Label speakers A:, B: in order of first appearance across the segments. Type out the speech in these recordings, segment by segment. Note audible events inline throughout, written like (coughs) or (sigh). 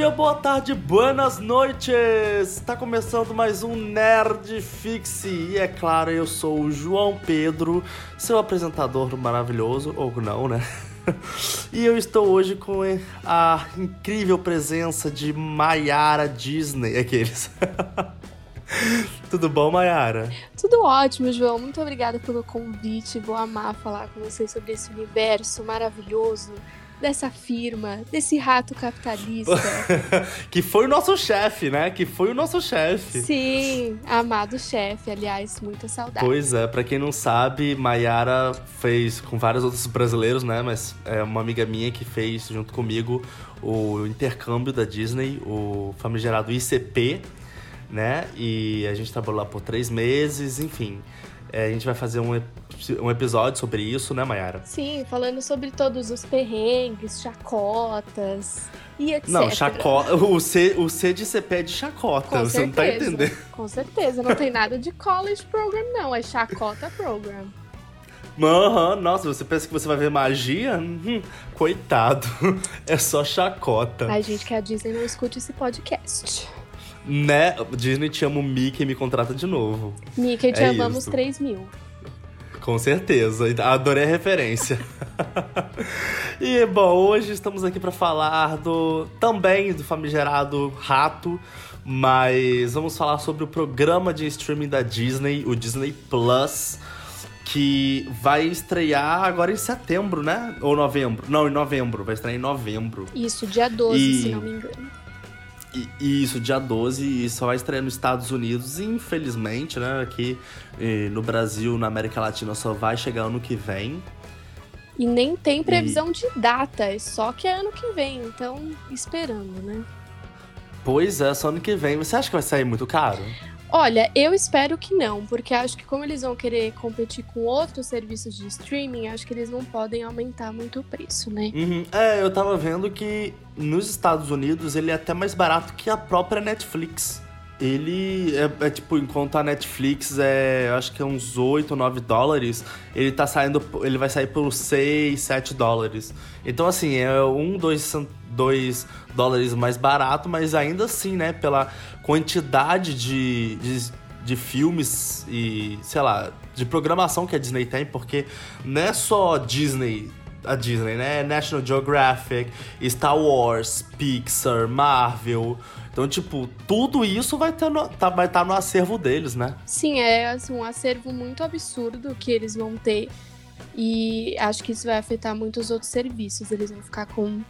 A: dia, boa tarde, buenas noites! Está começando mais um Nerd Fixe e é claro, eu sou o João Pedro, seu apresentador maravilhoso, ou não, né? (laughs) E eu estou hoje com a incrível presença de Maiara Disney, aqueles. (laughs) Tudo bom, Mayara?
B: Tudo ótimo, João. Muito obrigada pelo convite. Vou amar falar com vocês sobre esse universo maravilhoso dessa firma, desse rato capitalista. (laughs)
A: que foi o nosso chefe, né? Que foi o nosso chefe.
B: Sim, amado chefe, aliás, muita saudade.
A: Pois é, pra quem não sabe, Mayara fez com vários outros brasileiros, né? Mas é uma amiga minha que fez junto comigo o intercâmbio da Disney, o famigerado ICP, né? E a gente trabalhou lá por três meses, enfim. É, a gente vai fazer um, um episódio sobre isso, né, Mayara?
B: Sim, falando sobre todos os perrengues, chacotas e etc.
A: Não, chacota. (laughs) O C, o C de CP é de chacota,
B: Com
A: você
B: certeza,
A: não tá entendendo.
B: Com certeza, não tem nada de college program, não, é chacota program.
A: Aham, uhum, nossa, você pensa que você vai ver magia? Hum, coitado, (laughs) é só chacota.
B: Ai, gente, que a Disney não escute esse podcast.
A: Né? Disney te ama o Mickey e me contrata de novo.
B: Mickey, te é amamos isso. 3 mil.
A: Com certeza, adorei a referência. (laughs) e bom, hoje estamos aqui para falar do também do famigerado Rato, mas vamos falar sobre o programa de streaming da Disney, o Disney Plus, que vai estrear agora em setembro, né? Ou novembro? Não, em novembro, vai estrear em novembro.
B: Isso, dia 12, e... se não me engano.
A: E, isso, dia 12, e só vai estrear nos Estados Unidos, infelizmente, né? Aqui no Brasil, na América Latina, só vai chegar ano que vem.
B: E nem tem previsão e... de data, é só que é ano que vem, então esperando, né?
A: Pois é, só ano que vem. Você acha que vai sair muito caro?
B: Olha, eu espero que não, porque acho que como eles vão querer competir com outros serviços de streaming, acho que eles não podem aumentar muito o preço, né?
A: Uhum. É, eu tava vendo que nos Estados Unidos ele é até mais barato que a própria Netflix. Ele é, é tipo, enquanto a Netflix é, acho que é uns 8 ou 9 dólares, ele tá saindo, ele vai sair por 6, 7 dólares. Então, assim, é um, dois, dois dólares mais barato, mas ainda assim, né, pela quantidade de, de, de filmes e, sei lá, de programação que a Disney tem, porque não é só Disney a Disney, né? National Geographic, Star Wars, Pixar, Marvel. Então, tipo, tudo isso vai estar no, tá, vai tá no acervo deles, né?
B: Sim, é assim, um acervo muito absurdo que eles vão ter. E acho que isso vai afetar muitos outros serviços. Eles vão ficar com,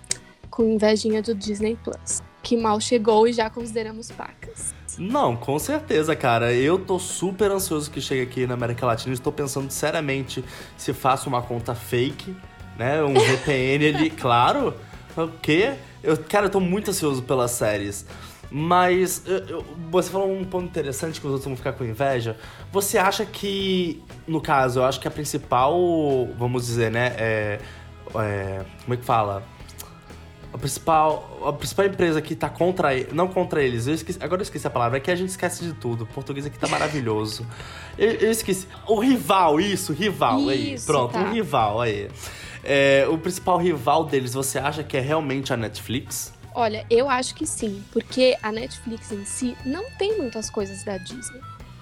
B: com invejinha do Disney Plus. Que mal chegou e já consideramos pacas.
A: Não, com certeza, cara. Eu tô super ansioso que chegue aqui na América Latina. Estou pensando seriamente se faço uma conta fake né? Um VPN ali, (laughs) claro. O quê? Eu, cara, eu tô muito ansioso pelas séries. Mas eu, eu, você falou um ponto interessante que os outros vão ficar com inveja. Você acha que, no caso, eu acho que a principal, vamos dizer, né? É, é, como é que fala? A principal, a principal empresa que tá contra não contra eles, eu esqueci, agora eu esqueci a palavra, é que a gente esquece de tudo. O português aqui tá (laughs) maravilhoso. eu, eu, esqueci. O rival, isso, rival, isso, aí. Pronto, tá. um rival aí. É, o principal rival deles, você acha que é realmente a Netflix?
B: Olha, eu acho que sim, porque a Netflix em si não tem muitas coisas da Disney,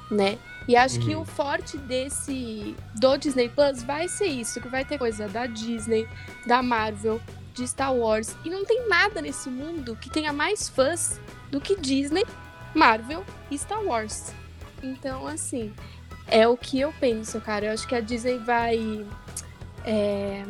B: né? E acho uhum. que o forte desse do Disney Plus vai ser isso, que vai ter coisa da Disney, da Marvel, de Star Wars, e não tem nada nesse mundo que tenha mais fãs do que Disney, Marvel e Star Wars. Então, assim, é o que eu penso, cara. Eu acho que a Disney vai é,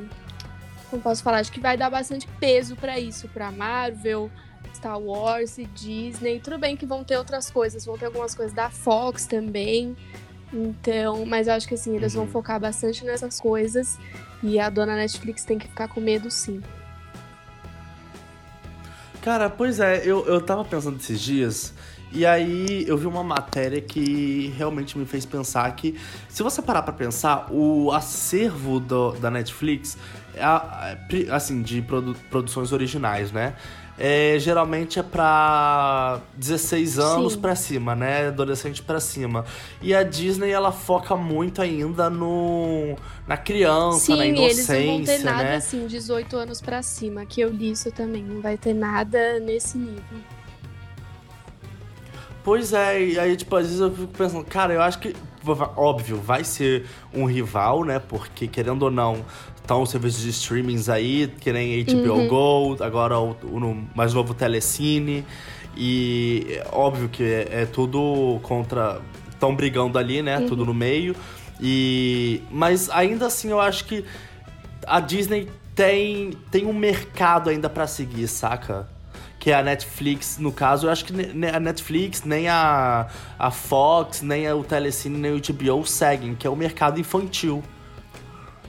B: como posso falar, acho que vai dar bastante peso para isso, para Marvel, Star Wars e Disney. Tudo bem que vão ter outras coisas, vão ter algumas coisas da Fox também. Então, mas eu acho que assim, eles uhum. vão focar bastante nessas coisas e a dona Netflix tem que ficar com medo sim.
A: Cara, pois é, eu, eu tava pensando esses dias e aí eu vi uma matéria que realmente me fez pensar que, se você parar pra pensar, o acervo do, da Netflix, é, assim, de produ produções originais, né? é, geralmente é pra 16 anos pra cima, né? Adolescente pra cima. E a Disney, ela foca muito ainda no na criança, na
B: Sim, eles
A: inocência,
B: não vão ter nada
A: né?
B: assim, 18 anos pra cima, que eu li isso também. Não vai ter nada nesse nível.
A: Pois é, e aí, tipo, às vezes eu fico pensando, cara, eu acho que, óbvio, vai ser um rival, né? Porque, querendo ou não, estão os serviços de streamings aí, que nem HBO
B: Uhum.
A: Go, agora o, o mais novo Telecine. E óbvio que é, é tudo contra. Estão brigando ali, né? Tudo no meio. E. Mas ainda assim eu acho que a Disney tem, tem um mercado ainda pra seguir, saca? Que é a Netflix, no caso, eu acho que a Netflix, nem a, a Fox, nem o Telecine, nem o HBO seguem, que é o mercado infantil.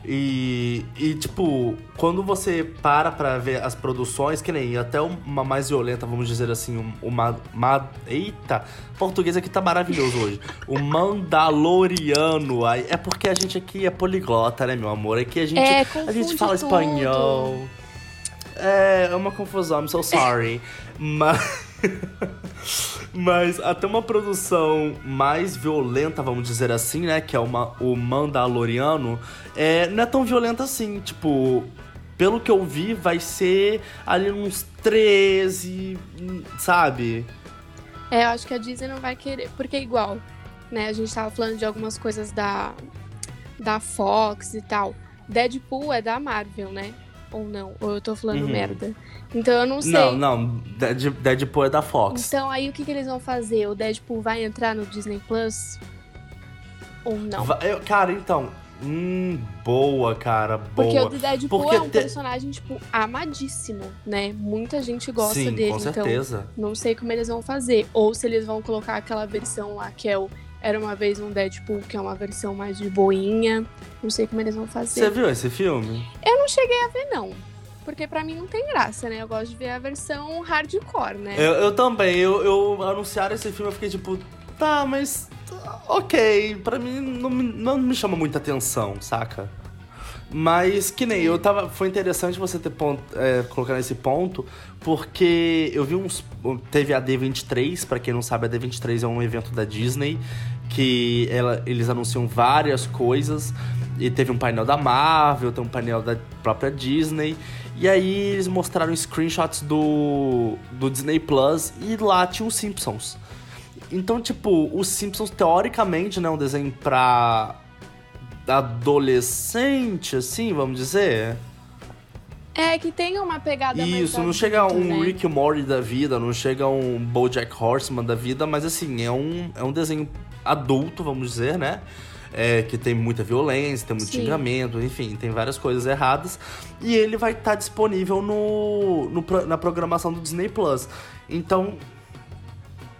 A: E, e, tipo, quando você para pra ver as produções, que nem até uma mais violenta, vamos dizer assim, um- uma. uma eita, português aqui tá maravilhoso hoje. O Mandaloriano. É porque a gente aqui é poliglota, né, meu amor? Aqui a gente,
B: É,
A: a gente fala
B: tudo.
A: espanhol. É, é uma confusão, I'm so sorry. (laughs) Mas. (laughs) Mas até uma produção mais violenta, vamos dizer assim, né? Que é uma, o Mandaloriano, é, não é tão violenta assim. Tipo, pelo que eu vi, vai ser ali uns 13, hum, sabe?
B: É, eu acho que a Disney não vai querer. Porque é igual, né? A gente tava falando de algumas coisas da, da Fox e tal. Deadpool é da Marvel, né? Ou não? Ou eu tô falando
A: Uhum.
B: merda. Então eu não sei.
A: Não, não, Dead- Deadpool é da Fox.
B: Então aí o que, que eles vão fazer? O Deadpool vai entrar no Disney Plus? Ou não?
A: Eu- cara, então. Hum, boa, cara, boa.
B: Porque o Deadpool
A: Porque
B: é um
A: te-
B: personagem, tipo, amadíssimo, né? Muita gente gosta
A: Sim,
B: dele.
A: com
B: então,
A: certeza.
B: não sei como eles vão fazer. Ou se eles vão colocar aquela versão lá que é o Era uma vez um Deadpool, que é uma versão mais de boinha. Não sei como eles vão fazer.
A: Você viu esse filme?
B: Eu não cheguei a ver, não. Porque pra mim não tem graça, né? Eu gosto de ver a versão hardcore, né?
A: Eu, eu também, eu, eu anunciaram esse filme, eu fiquei tipo, tá, mas ok, pra mim não, não me chama muita atenção, saca? Mas que nem eu tava. Foi interessante você ter ponto, é, colocar nesse ponto, porque eu vi uns. Teve a D23, pra quem não sabe, a D23 é um evento da Disney que ela, eles anunciam várias coisas. E teve um painel da Marvel, tem um painel da própria Disney. E aí eles mostraram screenshots do, do Disney Plus e lá tinha os Simpsons. Então, tipo, os Simpsons, teoricamente, né, um desenho pra adolescente, assim, vamos dizer.
B: É que tem uma pegada
A: Isso, não
B: adulta,
A: chega um
B: né?
A: Rick Morty da vida, não chega um BoJack Horseman da vida, mas assim, é um, é um desenho adulto, vamos dizer, né? É, que tem muita violência, tem muito
B: Sim.
A: xingamento, enfim, tem várias coisas erradas. E ele vai estar disponível no, no na programação do Disney Plus. Então,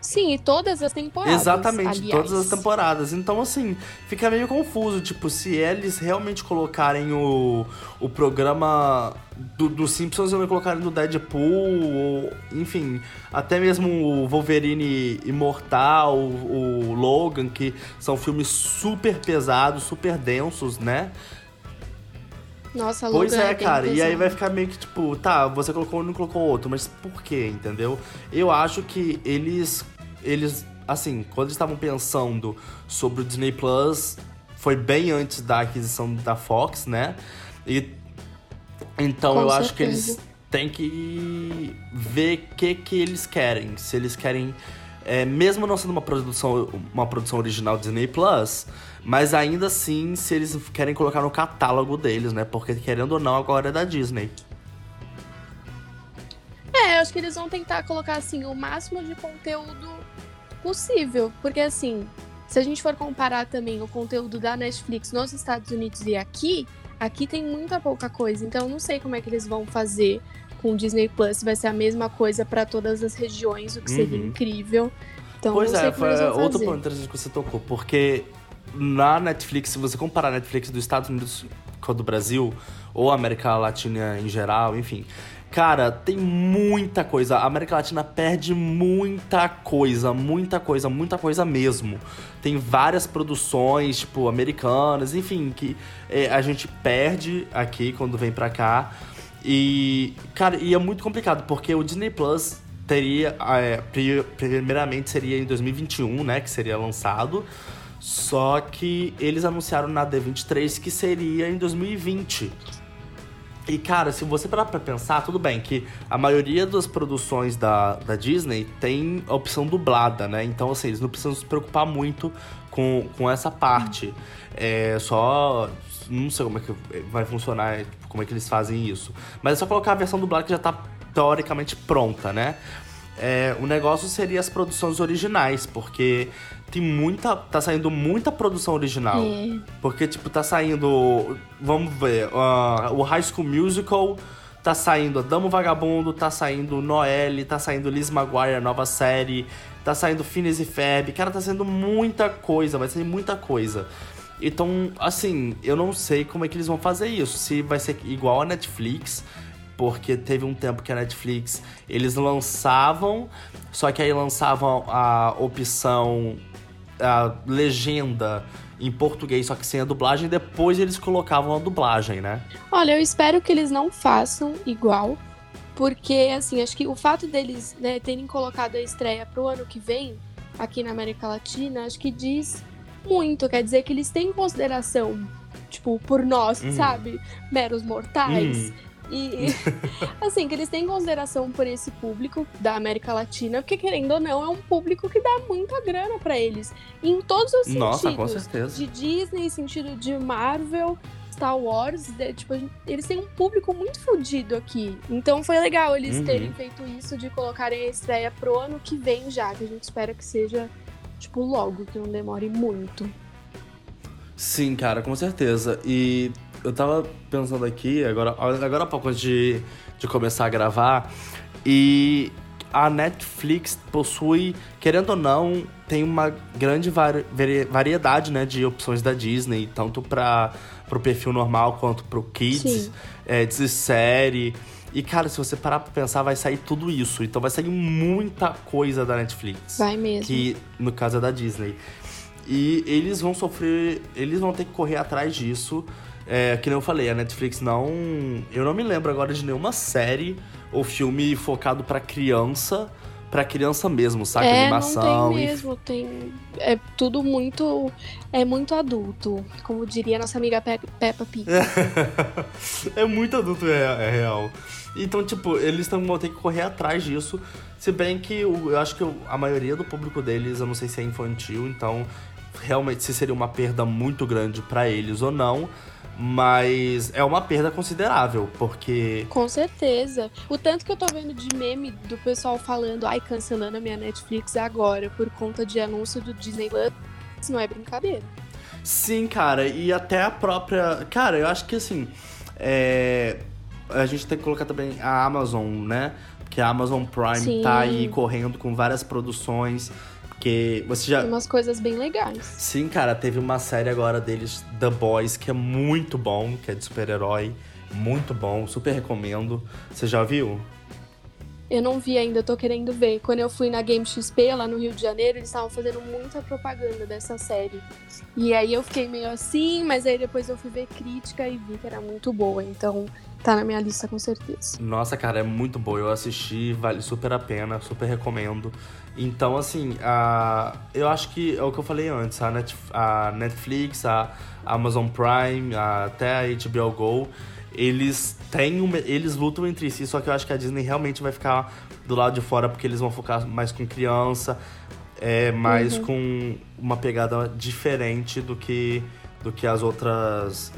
B: Sim, e todas as temporadas.
A: Exatamente,
B: aliás.
A: todas as temporadas. Então, assim, fica meio confuso. Tipo, se eles realmente colocarem o, o programa do, do Simpsons e não colocarem do Deadpool, ou, enfim, até mesmo o Wolverine Imortal, o, o Logan, que são filmes super pesados, super densos, né?
B: Nossa,
A: Pois é,
B: bem
A: cara. E aí vai ficar meio que tipo, tá, você colocou um e não colocou outro, mas por quê, entendeu? Eu acho que eles. Eles. Assim, quando eles estavam pensando sobre o Disney Plus, foi bem antes da aquisição da Fox, né? E. Então
B: Com
A: eu acho que
B: certeza.
A: eles têm que ver o que, que eles querem. Se eles querem. é, mesmo não sendo uma produção, uma produção original Disney Plus, mas ainda assim, se eles querem colocar no catálogo deles, né? Porque querendo ou não, agora é da Disney.
B: É, eu acho que eles vão tentar colocar, assim, o máximo de conteúdo possível. Porque, assim, se a gente for comparar também o conteúdo da Netflix nos Estados Unidos e aqui, aqui tem muita pouca coisa. Então, eu não sei como é que eles vão fazer com o Disney Plus. Se vai ser a mesma coisa pra todas as regiões, o que seria
A: Uhum.
B: incrível. Então,
A: pois
B: não sei
A: é,
B: como eles
A: foi
B: vão
A: outro
B: fazer.
A: ponto interessante que você tocou, porque na Netflix, se você comparar a Netflix dos Estados Unidos com a do Brasil, ou a América Latina em geral, enfim. Cara, tem muita coisa. A América Latina perde muita coisa, muita coisa, muita coisa mesmo. Tem várias produções, tipo, americanas, enfim, que é, a gente perde aqui quando vem pra cá. E, cara, e é muito complicado, porque o Disney Plus teria. É, primeiramente seria em 2021, né? Que seria lançado. Só que eles anunciaram na D23 que seria em 2020. E, cara, se você parar pra pensar, tudo bem que a maioria das produções da, da Disney tem a opção dublada, né? Então, assim, eles não precisam se preocupar muito com, com essa parte. É só. Não sei como é que vai funcionar, como é que eles fazem isso. Mas é só colocar a versão dublada que já tá teoricamente pronta, né? É, o negócio seria as produções originais, porque tem muita. tá saindo muita produção original. É. Porque, tipo, tá saindo. Vamos ver, uh, o High School Musical. Tá saindo Damo Vagabundo, tá saindo Noelle, tá saindo Liz Maguire, nova série, tá saindo Phineas e Ferb. Cara, tá saindo muita coisa, vai ser muita coisa. Então, assim, eu não sei como é que eles vão fazer isso. Se vai ser igual a Netflix, porque teve um tempo que a Netflix eles lançavam, só que aí lançavam a opção a legenda em português, só que sem a dublagem, depois eles colocavam a dublagem, né?
B: Olha, eu espero que eles não façam igual, porque assim, acho que o fato deles né, terem colocado a estreia pro ano que vem aqui na América Latina, acho que diz muito, quer dizer que eles têm consideração, tipo, por nós, uhum. sabe? Meros mortais. Uhum. E, (laughs) (laughs) assim, que eles têm consideração por esse público da América Latina, porque querendo ou não, é um público que dá muita grana para eles. Em todos os
A: Nossa,
B: sentidos.
A: Com certeza.
B: De Disney, sentido de Marvel, Star Wars, de, tipo, eles têm um público muito fodido aqui. Então foi legal eles uhum. terem feito isso de colocarem a estreia pro ano que vem já, que a gente espera que seja, tipo, logo, que não demore muito.
A: Sim, cara, com certeza. E eu tava pensando aqui, agora, agora há pouco antes de, de começar a gravar, e a Netflix possui, querendo ou não, tem uma grande vari, variedade né, de opções da Disney, tanto para o perfil normal quanto para o Kids, é, de série. E, cara, se você parar pra pensar, vai sair tudo isso. Então vai sair muita coisa da Netflix.
B: Vai mesmo.
A: Que, no caso, é da Disney. E eles vão sofrer. Eles vão ter que correr atrás disso. É, que nem eu falei, a Netflix não. Eu não me lembro agora de nenhuma série ou filme focado para criança, para criança mesmo, sabe?
B: É,
A: Animação.
B: Não tem mesmo, e... tem. É tudo muito. É muito adulto. Como diria nossa amiga Pe Peppa Pig. (laughs)
A: é muito adulto, é, é real. Então, tipo, eles tão, vão ter que correr atrás disso. Se bem que eu, eu acho que a maioria do público deles, eu não sei se é infantil, então realmente se seria uma perda muito grande para eles ou não. Mas é uma perda considerável, porque.
B: Com certeza. O tanto que eu tô vendo de meme do pessoal falando, ai, cancelando a minha Netflix agora por conta de anúncio do Disney Plus, não é brincadeira.
A: Sim, cara, e até a própria. Cara, eu acho que assim. É... A gente tem que colocar também a Amazon, né? Porque a Amazon Prime Sim. tá aí correndo com várias produções. Porque você já.
B: Tem umas coisas bem legais.
A: Sim, cara, teve uma série agora deles, The Boys, que é muito bom, que é de super-herói. Muito bom, super recomendo. Você já viu?
B: Eu não vi ainda, tô querendo ver. Quando eu fui na Game XP lá no Rio de Janeiro, eles estavam fazendo muita propaganda dessa série. E aí eu fiquei meio assim, mas aí depois eu fui ver crítica e vi que era muito boa. Então tá na minha lista com certeza.
A: Nossa, cara, é muito boa. Eu assisti, vale super a pena, super recomendo. Então, assim, a, eu acho que é o que eu falei antes, a, Net, a Netflix, a Amazon Prime, a, até a HBO Go, eles têm uma, eles lutam entre si, só que eu acho que a Disney realmente vai ficar do lado de fora porque eles vão focar mais com criança, é, mais uhum. com uma pegada diferente do que do que as outras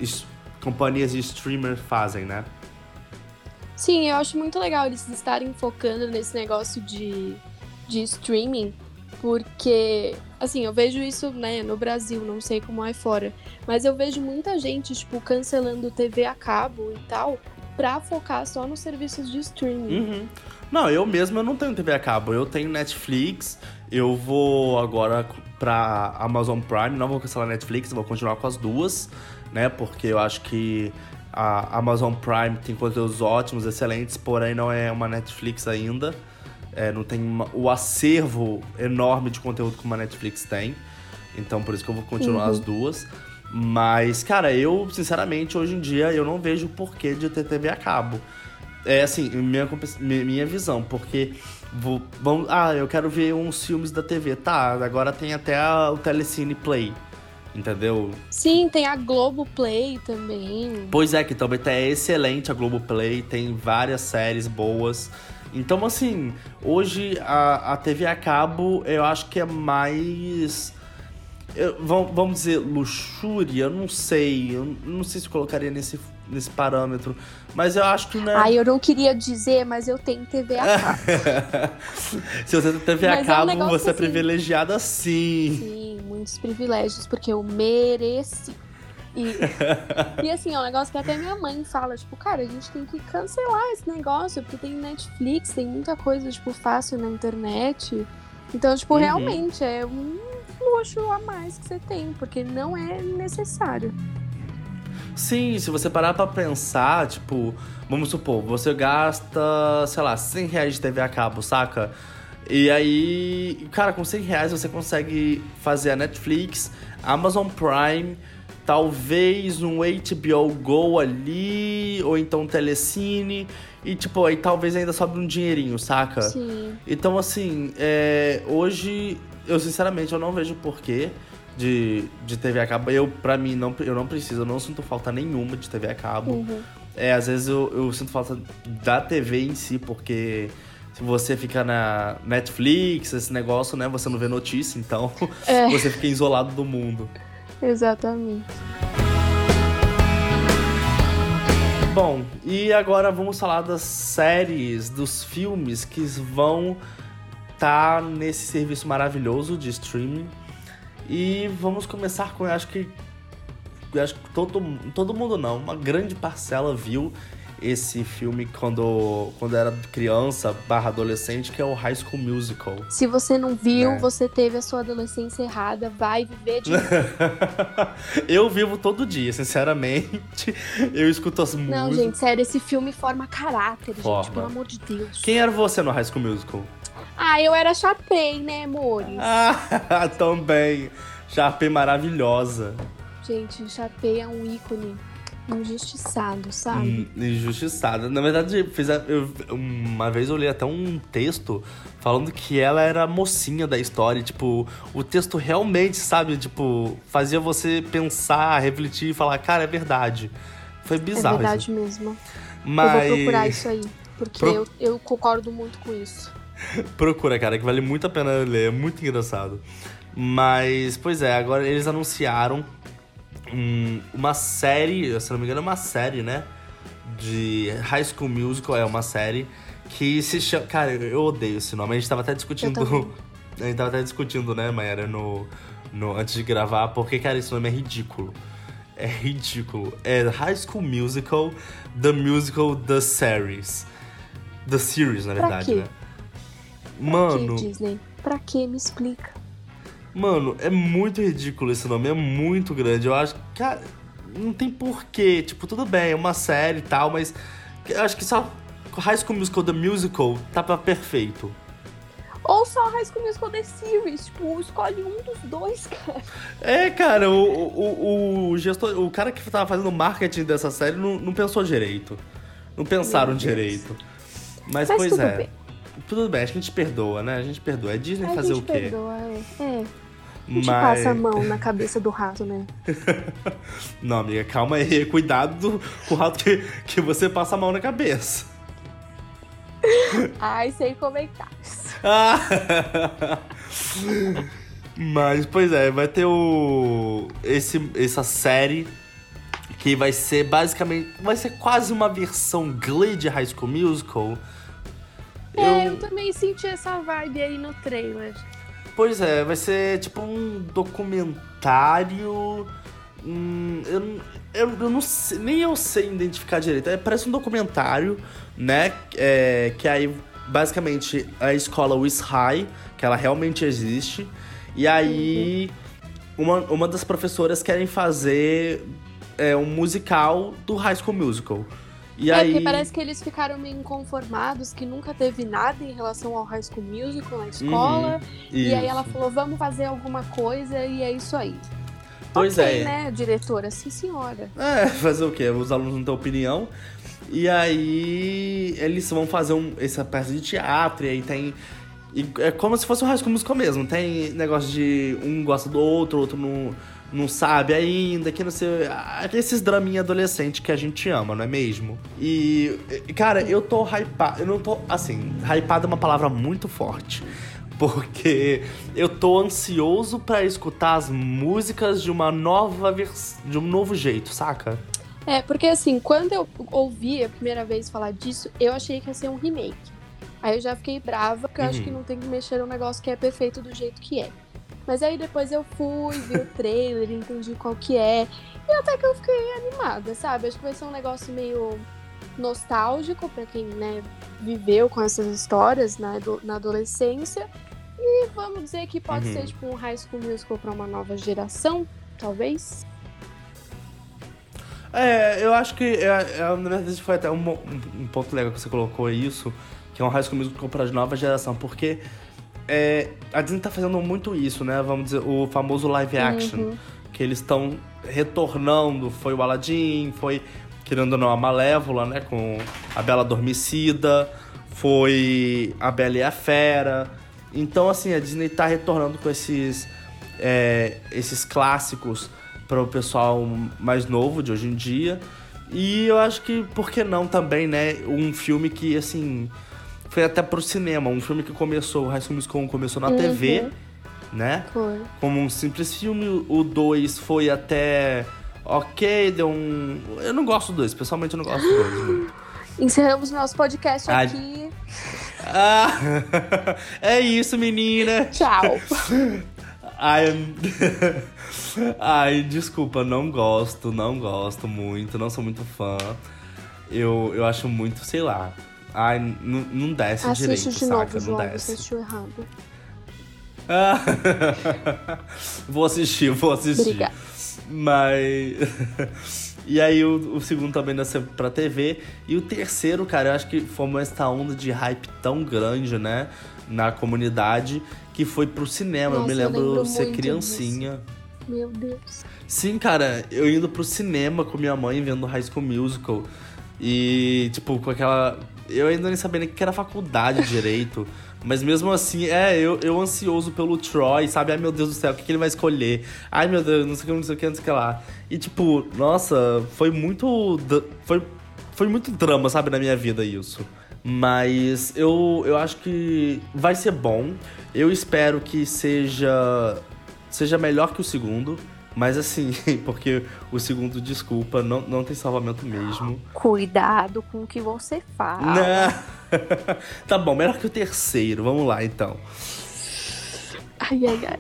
A: companhias de streamer fazem, né?
B: Sim, eu acho muito legal eles estarem focando nesse negócio de de streaming, porque, assim, eu vejo isso, né, no Brasil, não sei como é fora, mas eu vejo muita gente, tipo, cancelando TV a cabo e tal, pra focar só nos serviços de streaming.
A: Uhum. Não, eu mesmo eu não tenho TV a cabo, eu tenho Netflix, eu vou agora pra Amazon Prime, não vou cancelar Netflix, vou continuar com as duas, né, porque eu acho que a Amazon Prime tem conteúdos ótimos, excelentes, porém não é uma Netflix ainda. É, não tem uma, o acervo enorme de conteúdo que uma Netflix tem. Então por isso que eu vou continuar uhum. as duas. Mas, cara, eu, sinceramente, hoje em dia, eu não vejo o porquê de ter TV a cabo. É assim, minha, minha visão, porque vou, vamos, ah, eu quero ver uns filmes da TV. Tá, agora tem até a, o Telecine Play. Entendeu?
B: Sim, tem a Globo Play também.
A: Pois é, que também tá excelente a Globo Play, tem várias séries boas. Então, assim, hoje a, a TV a cabo eu acho que é mais. Eu, vamos dizer, luxúria, eu não sei. Eu não sei se colocaria nesse, nesse parâmetro. Mas eu acho que não é.
B: Ah, eu não queria dizer, mas eu tenho TV a cabo. (laughs)
A: se você tem TV mas a cabo, é um você é assim. privilegiada sim.
B: Sim, muitos privilégios, porque eu mereci. E, e assim, é um negócio que até minha mãe fala, tipo, cara, a gente tem que cancelar esse negócio, porque tem Netflix, tem muita coisa, tipo, fácil na internet. Então, tipo, uhum. realmente é um luxo a mais que você tem, porque não é necessário.
A: Sim, se você parar pra pensar, tipo, vamos supor, você gasta, sei lá, 100 reais de TV a cabo, saca? E aí, cara, com 100 reais você consegue fazer a Netflix, Amazon Prime, talvez um HBO Go ali, ou então um Telecine, e tipo, aí talvez ainda sobre um dinheirinho, saca?
B: Sim.
A: Então, assim, é, hoje, eu sinceramente, eu não vejo porquê de, de TV a cabo. Eu, pra mim, não, eu não preciso, eu não sinto falta nenhuma de TV a cabo. Uhum. É, às vezes eu, eu sinto falta da TV em si, porque se você fica na Netflix, esse negócio, né? Você não vê notícia, então é. (laughs) você fica isolado do mundo.
B: Exatamente.
A: Bom, e agora vamos falar das séries, dos filmes que vão estar tá nesse serviço maravilhoso de streaming. E vamos começar com, acho que acho que todo, todo mundo não, uma grande parcela viu esse filme quando, quando era criança barra adolescente, que é o High School Musical.
B: Se você não viu, é. você teve a sua adolescência errada, vai viver de (laughs)
A: Eu vivo todo dia, sinceramente. Eu escuto as músicas.
B: Não, gente, sério, esse filme forma caráter, forma. gente, pelo amor de Deus.
A: Quem era você no High School Musical?
B: Ah, eu era Sharpay, né, amores?
A: Ah, (laughs) também. Sharpay maravilhosa.
B: Gente, Sharpay é um ícone injustiçado, sabe?
A: Hum, injustiçado. Na verdade, fiz a, eu, uma vez eu li até um texto falando que ela era a mocinha da história. Tipo, o texto realmente, sabe? Tipo, fazia você pensar, refletir e falar, cara, é verdade. Foi bizarro. É
B: verdade isso. mesmo. Mas... Eu vou procurar isso aí. Porque Pro... eu, eu concordo muito com isso. (laughs)
A: Procura, cara, que vale muito a pena ler. É muito engraçado. Mas, pois é, agora eles anunciaram um, uma série, se não me engano, é uma série, né? De High School Musical, é uma série que se chama. Cara, eu odeio esse nome. A gente tava até discutindo. (laughs) A gente tava até discutindo, né, Mayara, no, no, antes de gravar, porque, cara, esse nome é ridículo. É ridículo. É High School Musical, The Musical, The Series. The Series, na verdade,
B: pra quê?
A: né? Mano.
B: Pra quê, Disney? Pra quê? Me explica.
A: Mano, é muito ridículo esse nome, é muito grande. Eu acho que, cara, não tem porquê. Tipo, tudo bem, é uma série e tal, mas eu acho que só High School Musical The Musical tá pra perfeito.
B: Ou só High School Musical The Series, tipo, escolhe um dos dois, (laughs) cara.
A: É, cara, o, o, o gestor, o cara que tava fazendo o marketing dessa série não, não pensou direito. Não pensaram direito. Mas, mas pois é. Bem. Tudo bem, a gente perdoa, né? A gente perdoa. É Disney a fazer o quê?
B: Perdoa, é. é. A gente Mas... passa a mão na cabeça do rato, né? (laughs)
A: Não, amiga, calma aí. Cuidado com o rato que, que você passa a mão na cabeça. (laughs)
B: Ai, sem comentários. (laughs)
A: Mas, pois é, vai ter o. Esse, essa série que vai ser basicamente. Vai ser quase uma versão Glee de High School Musical.
B: É, eu... eu também senti essa vibe aí no trailer.
A: Pois é, vai ser tipo um documentário. Hum, eu, eu, eu, não sei, nem eu sei identificar direito. É, parece um documentário, né? É, que aí, basicamente, a escola Wiss High, que ela realmente existe. E aí, uhum. uma, uma das professoras querem fazer é, um musical do High School Musical. E
B: é,
A: aí...
B: porque parece que eles ficaram meio inconformados, que nunca teve nada em relação ao High School Musical na escola. Uhum, e aí ela falou, vamos fazer alguma coisa e é isso aí.
A: Pois
B: okay,
A: é.
B: né, diretora? Sim, senhora.
A: É, fazer o quê? Os alunos não têm opinião. E aí eles vão fazer um, essa peça de teatro, e aí tem. E é como se fosse um High School Musical mesmo. Tem negócio de um gosta do outro, outro não, não sabe ainda, que não sei. ah, Esses draminha adolescente que a gente ama, não é mesmo? E, cara, eu tô hypado. Eu não tô. Assim, hypado é uma palavra muito forte. (laughs) Porque eu tô ansioso pra escutar as músicas de uma nova versão. de um novo jeito, saca?
B: É, porque assim, quando eu ouvi a primeira vez falar disso, eu achei que ia ser um remake. Aí eu já fiquei brava, porque eu acho
A: Uhum.
B: que não tem que mexer num negócio que é perfeito do jeito que é. Mas aí depois eu fui, vi o trailer, entendi qual que é. E até que eu fiquei animada, sabe? Acho que vai ser um negócio meio nostálgico pra quem, né, viveu com essas histórias na, ado- na adolescência. E vamos dizer que pode
A: Uhum.
B: ser tipo um high school musical pra uma nova geração, talvez.
A: É, eu acho que. É, é, na verdade, foi até um, um- um ponto legal que você colocou isso, que é um High School Musical para de nova geração, porque é, a Disney tá fazendo muito isso, né? Vamos dizer, o famoso live action,
B: Uhum.
A: que eles estão retornando. Foi o Aladdin, foi, querendo ou não, a Malévola, né? Com a Bela Adormecida, foi a Bela e a Fera. Então, assim, a Disney tá retornando com esses, é, esses clássicos para o pessoal mais novo de hoje em dia. E eu acho que, por que não também, né? Um filme que, assim, foi até pro cinema. Um filme que começou, o High School Musical 1 começou na
B: Uhum.
A: TV, né?
B: Foi.
A: Como um simples filme. O 2 foi até... Ok, deu um... Eu não gosto do 2, pessoalmente eu não gosto do 2 muito. (laughs)
B: Encerramos nosso podcast
A: Ai.
B: aqui.
A: Ah, (laughs) é isso, menina.
B: Tchau. (laughs)
A: Ai, ai, desculpa, não gosto, não gosto muito, não sou muito fã. Eu, eu acho muito, sei lá. Ai, n- não desce
B: Assiste
A: direito,
B: de
A: saca?
B: novo,
A: não
B: João. Você
A: desce.
B: assistiu errado.
A: Ah, (laughs) vou assistir, vou assistir.
B: Obrigada.
A: Mas. (laughs) e aí o, o segundo também nasceu pra TV. E o terceiro, cara, eu acho que formou essa onda de hype tão grande, né? Na comunidade, que foi pro cinema. eu
B: Nossa,
A: me
B: eu
A: lembro
B: lembro
A: ser criancinha.
B: Meu Deus.
A: Sim, cara, eu indo pro cinema com minha mãe vendo High School Musical. E, tipo, com aquela. Eu ainda nem sabia nem o que era faculdade direito. (laughs) Mas mesmo assim, é, eu, eu ansioso pelo Troy, sabe? Ai meu Deus do céu, o que, que ele vai escolher? Ai meu Deus, não sei o que, não sei o que, não sei o que lá. E tipo, nossa, foi muito. Foi, foi muito drama, sabe, na minha vida isso. Mas eu, eu acho que vai ser bom. Eu espero que seja. Seja melhor que o segundo. Mas assim, (laughs) porque o segundo, desculpa, não, não tem salvamento mesmo.
B: Cuidado com o que você fala.
A: Não. (laughs) tá bom, melhor que o terceiro. Vamos lá, então.
B: Ai, ai, ai.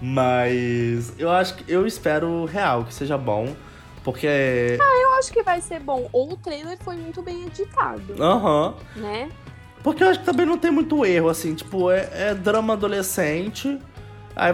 A: Mas eu acho que eu espero real que seja bom, porque
B: Eu acho que vai ser bom. Ou o trailer foi muito bem editado,
A: aham,
B: né?
A: porque eu acho que também não tem muito erro assim, tipo, é, é drama adolescente, aí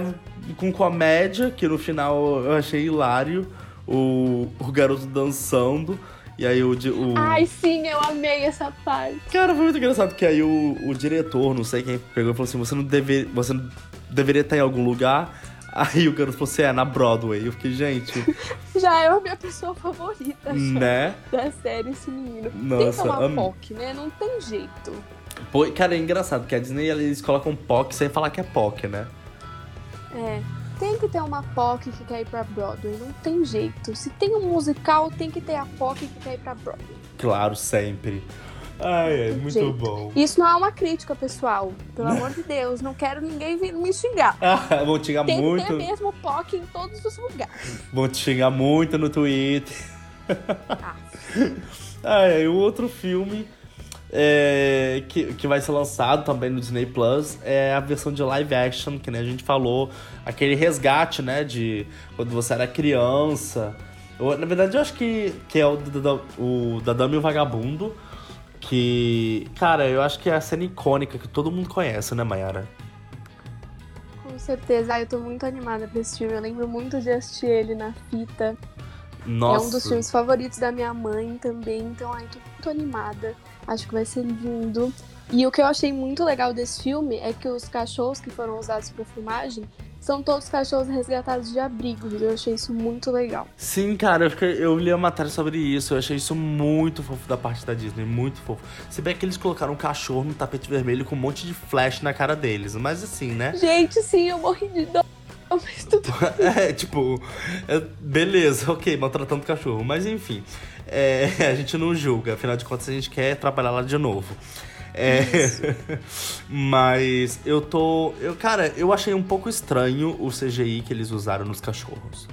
A: com comédia, que no final eu achei hilário, o, o garoto dançando. E aí o, o,
B: Ai, sim, eu amei essa parte.
A: Cara, foi muito engraçado que aí o, o diretor, não sei quem pegou e falou assim: você não, deve, você não deveria estar em algum lugar. Aí o garoto falou assim: é, na Broadway. Eu fiquei, gente, (laughs)
B: Já é a minha pessoa favorita
A: né? (laughs)
B: da série, esse menino. tem que
A: Nossa,
B: tomar
A: am-
B: POC, né? Não tem jeito.
A: Pô, cara, é engraçado que a Disney eles colocam POC sem falar que é POC, né?
B: É. Tem que ter uma POC que quer ir pra Broadway. Não tem jeito. Se tem um musical, tem que ter a POC que quer ir pra Broadway.
A: Claro, sempre. Ai, é muito
B: Jeito.
A: bom.
B: Isso não é uma crítica, pessoal. Pelo amor de Deus, não quero ninguém vir me xingar. (laughs)
A: Ah, vão te xingar
B: Tem
A: muito.
B: ter mesmo POC em todos os lugares.
A: Vão te xingar muito no Twitter.
B: Ah. (laughs)
A: Ai, o outro filme é, que, que vai ser lançado também no Disney Plus é a versão de live action, que né, a gente falou, aquele resgate, né, de quando você era criança. Eu- na verdade, eu acho que, que é o, da- da- o da Dama e o Vagabundo, que, cara, eu acho que é a cena icônica que todo mundo conhece, né, Mayara?
B: Com certeza. Ai, eu tô muito animada pra esse filme. Eu lembro muito de assistir ele na fita.
A: Nossa.
B: É um dos filmes favoritos da minha mãe também. Então, ai, tô muito animada. Acho que vai ser lindo. E o que eu achei muito legal desse filme é que os cachorros que foram usados pra filmagem são todos cachorros resgatados de abrigos. Eu achei isso muito legal.
A: Sim, cara, eu, fiquei, eu li a matéria sobre isso. Eu achei isso muito fofo da parte da Disney, muito fofo. Se bem que eles colocaram um cachorro no tapete vermelho com um monte de flash na cara deles. Mas assim, né?
B: Gente, sim, eu morri de dó. Mas tudo (laughs)
A: É, tipo, é, beleza, (laughs) ok, maltratando o cachorro. Mas enfim, é, (laughs) a gente não julga, afinal de contas a gente quer trabalhar lá de novo. É, mas eu tô. Eu, cara, eu achei um pouco estranho o CGI que eles usaram nos cachorros.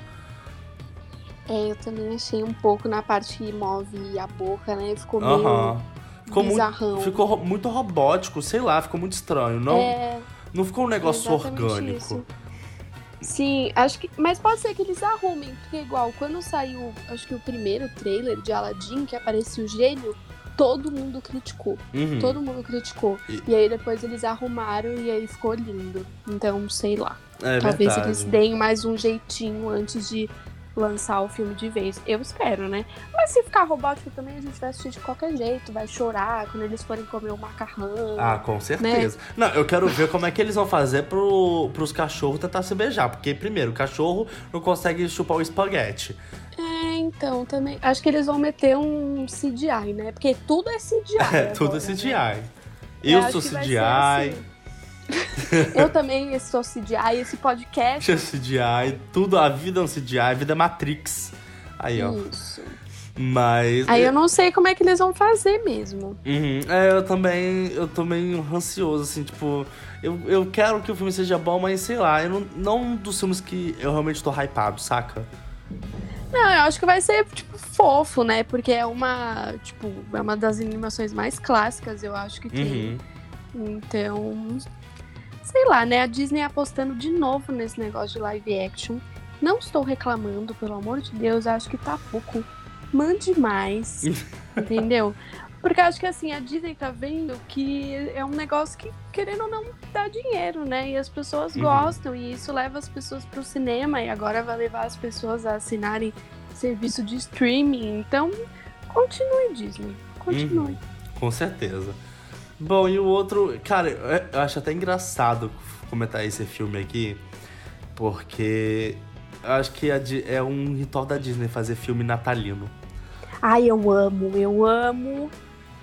B: É, eu também achei um pouco na parte que move a boca, né? Ficou meio
A: Aham. Ficou
B: bizarrão.
A: muito, ficou muito robótico, sei lá, ficou muito estranho. Não,
B: É,
A: não ficou um negócio orgânico.
B: isso. Sim, acho que. Mas pode ser que eles arrumem, porque igual, quando saiu, acho que o primeiro trailer de Aladdin, que aparecia o gênio, todo mundo criticou.
A: Uhum.
B: Todo mundo criticou.
A: E-
B: E... aí depois eles arrumaram e aí ficou lindo. Então, sei lá.
A: É
B: Talvez
A: verdade.
B: eles deem mais um jeitinho antes de lançar o filme de vez. Eu espero, né? Mas se ficar robótico também, a gente vai assistir de qualquer jeito, vai chorar quando eles forem comer o macarrão.
A: Ah, com certeza. Não, eu quero ver como é que eles vão fazer pro, pros cachorros tentar se beijar. Porque, primeiro, o cachorro não consegue chupar o espaguete.
B: É, então, também. Acho que eles vão meter um CGI, né? Porque tudo é CGI. (laughs)
A: É, tudo
B: agora,
A: CGI.
B: Né?
A: Eu
B: acho
A: sou CGI. (laughs)
B: Eu também sou CGI. Esse podcast.
A: Eu CGI. Tudo, a vida é um CGI, a vida é Matrix. Aí, ó.
B: Isso.
A: Mas.
B: Aí eu não sei como é que eles vão fazer mesmo.
A: Uhum. É, eu também. Eu tô meio ansioso, assim, tipo. Eu, eu quero que o filme seja bom, mas sei lá, eu não, não dos filmes que eu realmente tô hypado, saca?
B: Não, eu acho que vai ser, tipo, fofo, né? Porque é uma, tipo, é uma das animações mais clássicas, eu acho que tem.
A: Uhum.
B: Então, sei lá, né? A Disney apostando de novo nesse negócio de live action. Não estou reclamando, pelo amor de Deus, acho que tá pouco. Mande mais, (laughs) entendeu? Porque acho que assim, a Disney tá vendo que é um negócio que, querendo ou não, dá dinheiro, né? E as pessoas
A: Uhum.
B: gostam, e isso leva as pessoas pro cinema, e agora vai levar as pessoas a assinarem serviço de streaming. Então, continue, Disney. Continue.
A: Com certeza. Bom, e o outro. Cara, eu- acho até engraçado comentar esse filme aqui, porque eu acho que é um ritual da Disney fazer filme natalino.
B: Ai, eu amo, eu amo.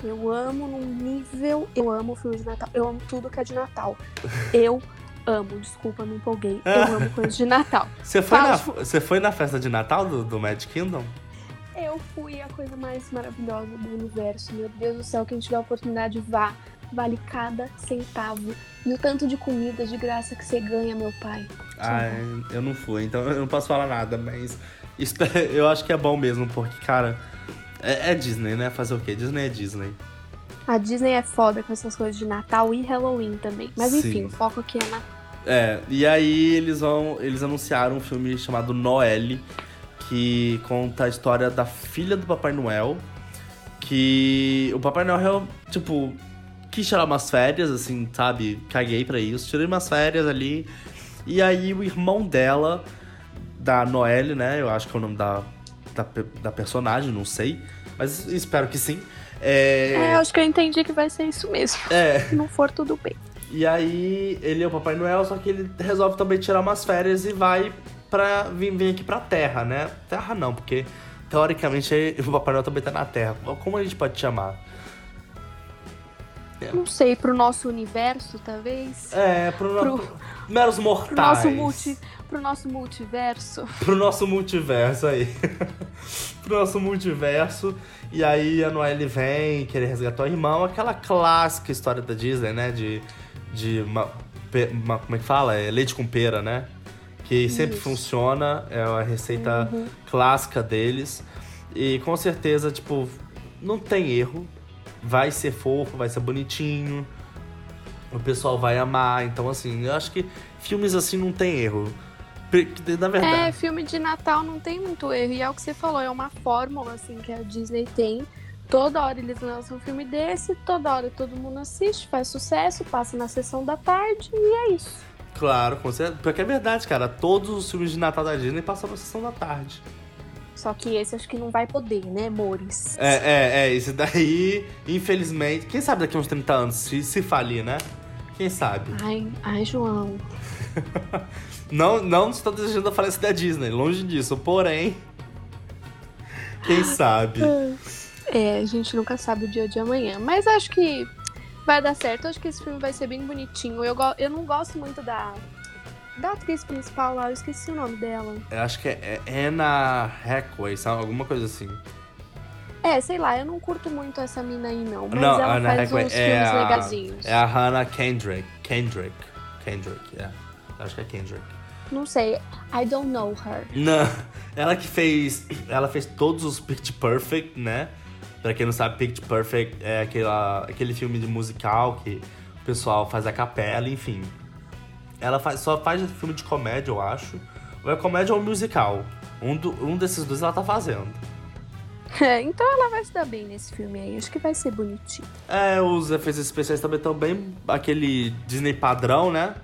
B: Eu amo num nível. Eu amo filme de Natal. Eu amo tudo que é de Natal. (laughs) Eu amo, desculpa, me empolguei. Eu (laughs) amo coisas de Natal.
A: Você foi,
B: Fala,
A: na,
B: tipo-
A: você foi na festa de Natal do, do Mad Kingdom?
B: Eu fui a coisa mais maravilhosa do universo. Meu Deus do céu, quem tiver a oportunidade, vá. Vale cada centavo. E o tanto de comida de graça que você ganha, meu pai.
A: Ah, eu não fui, então eu não posso falar nada, mas isso, (laughs) eu acho que é bom mesmo, porque, cara, é, é Disney, né? Fazer o quê? Disney é Disney.
B: A Disney é foda com essas coisas de Natal e Halloween também. Mas enfim,
A: Sim.
B: o foco aqui é na.
A: É, e aí eles vão. Eles anunciaram um filme chamado Noelle, que conta a história da filha do Papai Noel. Que o Papai Noel, tipo, quis tirar umas férias, assim, sabe? Caguei pra isso. Tirei umas férias ali. E aí o irmão dela, da Noelle, né? Eu acho que é o nome da, da, da personagem, não sei. Mas espero que sim.
B: É,
A: É,
B: acho que eu entendi que vai ser isso mesmo.
A: é,
B: Se não for, tudo bem.
A: e aí ele é o Papai Noel, só que ele resolve também tirar umas férias e vai pra vir, vir aqui pra Terra, né? Terra não, porque teoricamente (laughs) o Papai Noel também tá na Terra. Como a gente pode chamar?
B: Não sei, pro nosso universo, talvez.
A: É, pro, no...
B: Pro-
A: meros
B: Pro
A: mortais.
B: nosso, multi, pro nosso multiverso. (laughs)
A: Pro nosso multiverso aí. (laughs) pro nosso multiverso. E aí a Noelle vem querer resgatar o irmão. Aquela clássica história da Disney, né? De. de uma, uma- como é que fala? É leite com pera, né? Que sempre
B: Isso.
A: funciona. É a receita
B: Uhum.
A: clássica deles. E com certeza, tipo, não tem erro. Vai ser fofo, vai ser bonitinho. O pessoal vai amar. Então, assim, eu acho que filmes assim não tem erro. Na verdade.
B: É, filme de Natal não tem muito erro. E é o que você falou, é uma fórmula assim que a Disney tem. Toda hora eles lançam um filme desse, toda hora todo mundo assiste, faz sucesso, passa na sessão da tarde e é isso.
A: Claro, com certeza. Porque é verdade, cara. Todos os filmes de Natal da Disney passam na sessão da tarde.
B: Só que esse acho que não vai poder, né, amores?
A: É, é, é. Esse daí, infelizmente. Quem sabe daqui a uns 30 anos, se, se falir, né? Quem sabe?
B: Ai, ai, João. (laughs)
A: não, não estou desejando a falência da Disney, longe disso. Porém, quem sabe?
B: É, a gente nunca sabe o dia de amanhã. Mas acho que vai dar certo. Acho que esse filme vai ser bem bonitinho. Eu, eu não gosto muito da, da atriz principal lá, eu esqueci o nome dela.
A: Eu acho que é, é Anna Hathaway, sabe? Alguma coisa assim.
B: É, sei lá, eu não curto muito essa mina aí, não. Mas não, ela Anna faz Hathaway uns é filmes a, legazinhos.
A: É a Hannah Kendrick. Kendrick. Kendrick, é. Yeah. Acho que é Kendrick.
B: Não sei. I don't know her.
A: Não. Ela que fez. Ela fez todos os Pitch Perfect, né? Pra quem não sabe, Pitch Perfect é aquela, aquele filme de musical que o pessoal faz a capela, enfim. Ela faz, só faz filme de comédia, eu acho. Ou é comédia ou musical. Um, do, um desses dois ela tá fazendo. (laughs)
B: É, então ela vai se dar bem nesse filme aí. Acho que vai ser bonitinho.
A: É, os efeitos especiais também estão bem aquele Disney padrão, né?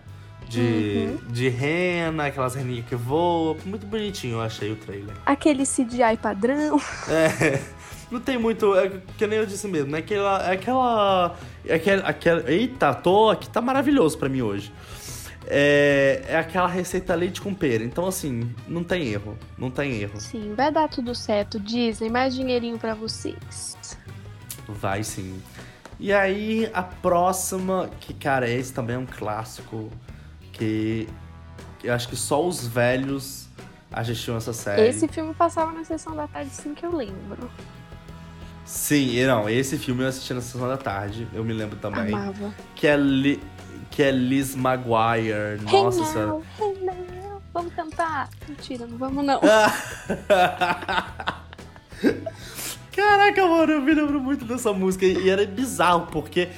A: De, uhum. de rena, aquelas reninhas que voam. Muito bonitinho, eu achei o trailer.
B: Aquele CGI padrão.
A: É. (laughs) Não tem muito. É, que nem eu disse mesmo, né? Aquela. É aquela. É aquela, aquela eita, tô aqui, tá maravilhoso para mim hoje. É, é aquela receita leite com pera. Então, assim, não tem erro. Não tem erro.
B: Sim, vai dar tudo certo. Disney, mais dinheirinho para vocês.
A: Vai sim. E aí, a próxima, que, cara, esse também é um clássico que, que eu acho que só os velhos assistiam essa série.
B: Esse filme passava na sessão da tarde, sim, que eu lembro.
A: Sim, não, esse filme eu assisti na sessão da tarde, eu me lembro também.
B: Amava.
A: Que é li que é Liz Maguire. Nossa hey senhora.
B: Hey now. Vamos cantar? Mentira, não vamos não. (laughs)
A: Caraca, mano, eu me lembro muito dessa música. E era bizarro, porque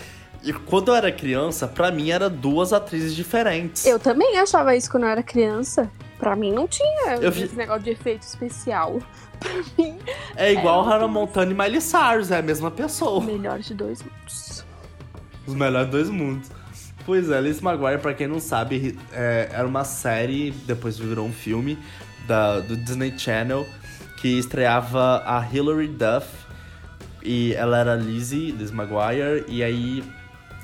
A: quando eu era criança, pra mim era duas atrizes diferentes.
B: Eu também achava isso quando eu era criança. Pra mim não tinha eu esse vi... negócio de efeito especial. Pra mim.
A: É igual Hannah Montana e Miley Cyrus, é a mesma pessoa.
B: Melhores de dois mundos.
A: Os melhores de dois mundos. Pois é, Alice Maguire, pra quem não sabe, é, era uma série, depois virou um filme da, do Disney Channel, que estreava a Hilary Duff, e ela era Lizzie, Liz Maguire, e aí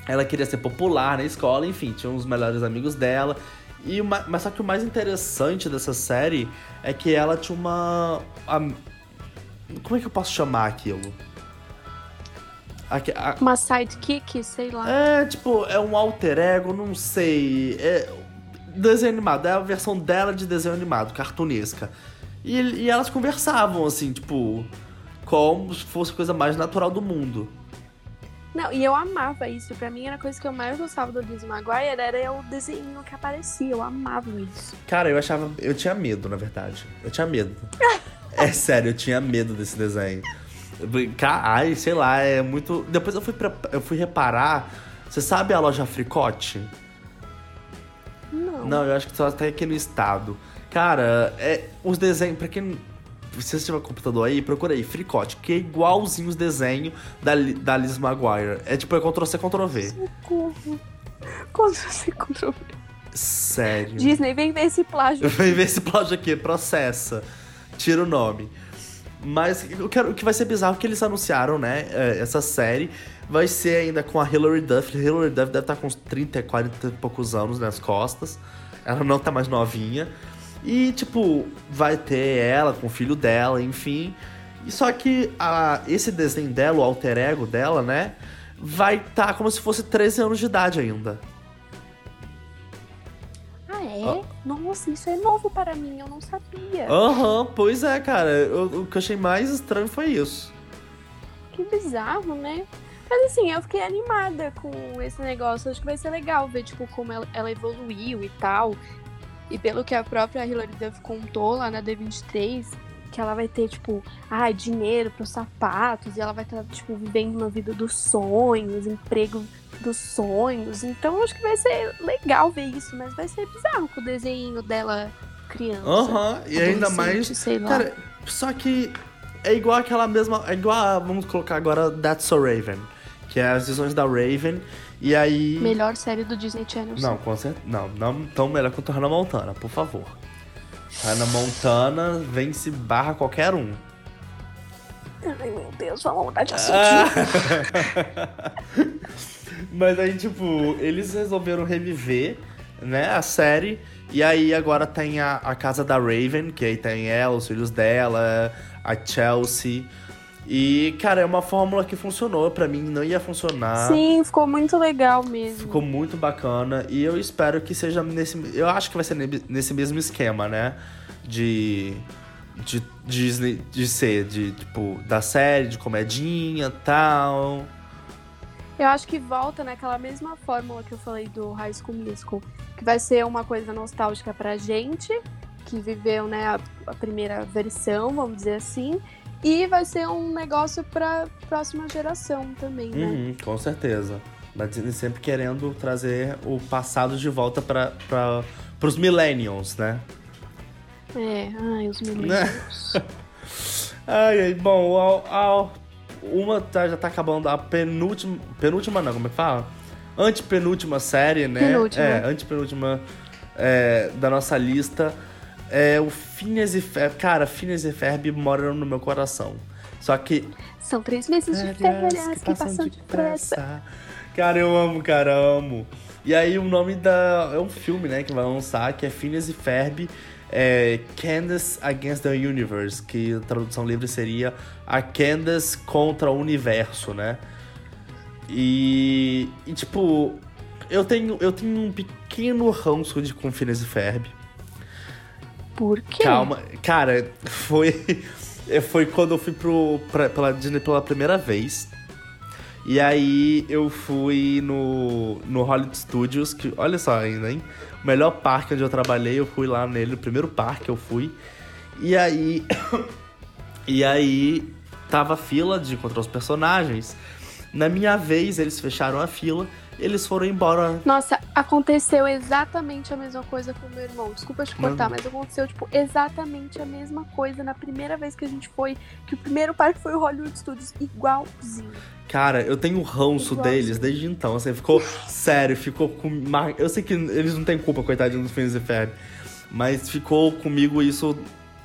A: ela queria ser popular na escola, enfim, tinha uns melhores amigos dela. E uma, mas só que o mais interessante dessa série é que ela tinha uma. A, como é que eu posso chamar aquilo?
B: A, a, uma sidekick, sei lá.
A: É, tipo, é um alter ego, não sei. É desenho animado, é a versão dela de desenho animado, cartunesca. E, e elas conversavam, assim, tipo, como se fosse a coisa mais natural do mundo.
B: Não, e eu amava isso. Pra mim, era a coisa que eu mais gostava do Disney Maguire era o desenho que aparecia. Eu amava isso.
A: Cara, eu achava. Eu tinha medo, na verdade. Eu tinha medo. (laughs) é sério, eu tinha medo desse desenho. Ai, sei lá, é muito. Depois eu fui, pra... eu fui reparar. Você sabe a loja Fricote?
B: Não.
A: Não, eu acho que só tá aqui no estado. Cara, é, os desenhos, pra quem. Se você tiver computador aí, procura aí, Fricote, que é igualzinho os desenhos da, da Liz Maguire. É tipo, é Ctrl-C, Ctrl-V.
B: Socorro. Ctrl-C, Ctrl-V.
A: Sério.
B: Disney, vem ver esse plágio.
A: Vem ver esse plágio aqui, processa. Tira o nome. Mas eu quero, o que vai ser bizarro é que eles anunciaram, né? É, essa série vai ser ainda com a Hilary Duff. Hilary Duff deve estar com uns 30, 40 e poucos anos nas costas. Ela não tá mais novinha. E, tipo, vai ter ela com o filho dela, enfim. E só que a, esse desenho dela, o alter ego dela, né? Vai estar tá como se fosse 13 anos de idade ainda.
B: é? Nossa, isso é novo para mim, eu não sabia.
A: Aham, uhum, pois é, cara. Eu, o que eu achei mais estranho foi isso.
B: Que bizarro, né? Mas assim, eu fiquei animada com esse negócio. Acho que vai ser legal ver, tipo, como ela, ela evoluiu e tal. E pelo que a própria Hilary Duff contou lá na D23, que ela vai ter, tipo, ah, dinheiro para os sapatos, e ela vai estar, tipo, vivendo uma vida dos sonhos, emprego dos sonhos. Então acho que vai ser legal ver isso, mas vai ser bizarro com o desenho dela criança.
A: Aham, uhum, e ainda mais.
B: Sei lá.
A: Cara, só que é igual aquela mesma. É igual a, vamos colocar agora That's So Raven. Que é as visões da Raven. E aí.
B: Melhor série do Disney Channel.
A: Não, com certeza. Não, não tão melhor quanto a Hannah Montana, por favor. Hannah Montana vence barra qualquer um.
B: Ai, meu Deus, vamos mudar de assunto. Ah. (laughs) (laughs)
A: Mas aí, tipo, eles resolveram reviver, né, a série. E aí agora tem a, a casa da Raven, que aí tem ela, os filhos dela, a Chelsea. E, cara, é uma fórmula que funcionou. para mim não ia funcionar.
B: Sim, ficou muito legal mesmo.
A: Ficou muito bacana. E eu espero que seja nesse. Eu acho que vai ser nesse mesmo esquema, né? De. De Disney. De ser, de, tipo, da série, de comedinha tal.
B: Eu acho que volta naquela mesma fórmula que eu falei do High School Musical. Que vai ser uma coisa nostálgica pra gente, que viveu, né, a, a primeira versão, vamos dizer assim e vai ser um negócio para próxima geração também, né?
A: Uhum, com certeza. Mas Disney sempre querendo trazer o passado de volta para os millennials, né?
B: É, ai, os millennials. (laughs)
A: ai, ai, bom, ao, ao, uma tá, já tá acabando a penúltima. Penúltima não, como é que fala? Antepenúltima série, né?
B: Penúltima.
A: É, antepenúltima é, da nossa lista é o Phineas e Ferb. Cara, Phineas e Ferb moram no meu coração. Só que.
B: São três meses de férias que, que passam depressa.
A: Cara, eu amo, cara, amo. E aí o nome da. É um filme, né, que vai lançar, que é Phineas e Ferb. É Candace Against the Universe, que a tradução livre seria a Candace contra o universo, né? E, e tipo, eu tenho, eu tenho um pequeno ranço de com Phineas e Ferb.
B: Por quê?
A: Calma. Cara, foi. (laughs) Foi quando eu fui pro, pra, pela Disney pela primeira vez. E aí eu fui no, no Hollywood Studios, que olha só ainda, hein? O melhor parque onde eu trabalhei, eu fui lá nele, o primeiro parque eu fui. E aí. (coughs) e aí tava fila de encontrar os personagens. Na minha vez, eles fecharam a fila eles foram embora.
B: Nossa, aconteceu exatamente a mesma coisa com o meu irmão. Desculpa te cortar, mas aconteceu, tipo, exatamente a mesma coisa na primeira vez que a gente foi. Que o primeiro parque foi o Hollywood Studios, igualzinho.
A: Cara, eu tenho ranço deles desde então. Assim, ficou sério, ficou com. Eu sei que eles não têm culpa, coitadinho dos Fins e Ferb. Mas ficou comigo isso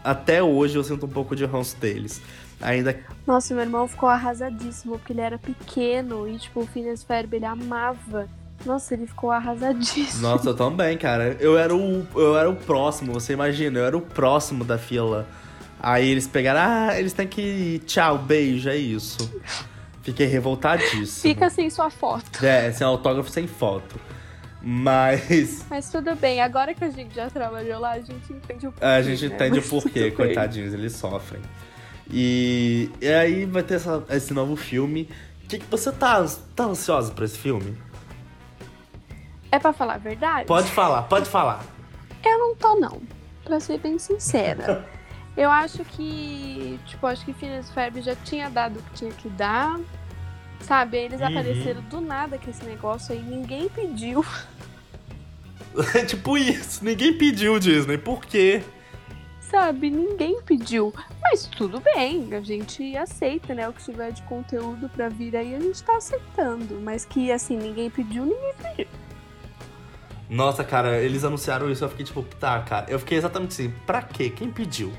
A: até hoje. Eu sinto um pouco de ranço deles. Ainda.
B: Nossa, meu irmão ficou arrasadíssimo, porque ele era pequeno e, tipo, o Phineas Ferb ele amava. Nossa, ele ficou arrasadíssimo.
A: Nossa, eu também, cara. Eu era o, eu era o próximo, você imagina, eu era o próximo da fila. Aí eles pegaram, ah, eles têm que. Tchau, beijo, é isso. Fiquei revoltadíssimo.
B: Fica sem sua foto.
A: É, sem autógrafo, sem foto. Mas. (laughs)
B: Mas tudo bem, agora que a gente já trabalhou lá, a gente entende o porquê.
A: A gente né? entende Mas o porquê, coitadinhos, eles sofrem. E, e aí vai ter essa, esse novo filme. Que, que você tá, tá ansiosa pra esse filme?
B: É pra falar a verdade?
A: Pode falar, pode falar.
B: Eu não tô, não. Pra ser bem sincera. (laughs) Eu acho que, tipo, acho que Phineas Ferb já tinha dado o que tinha que dar. Sabe? Eles uhum. apareceram do nada com esse negócio aí, ninguém pediu.
A: É (laughs) tipo isso, ninguém pediu Disney. Por quê?
B: Sabe? Ninguém pediu. Mas tudo bem, a gente aceita, né? O que tiver de conteúdo para vir aí, a gente tá aceitando. Mas que, assim, ninguém pediu, ninguém pediu.
A: Nossa, cara, eles anunciaram isso, eu fiquei tipo, tá, cara. Eu fiquei exatamente assim, pra quê? Quem pediu?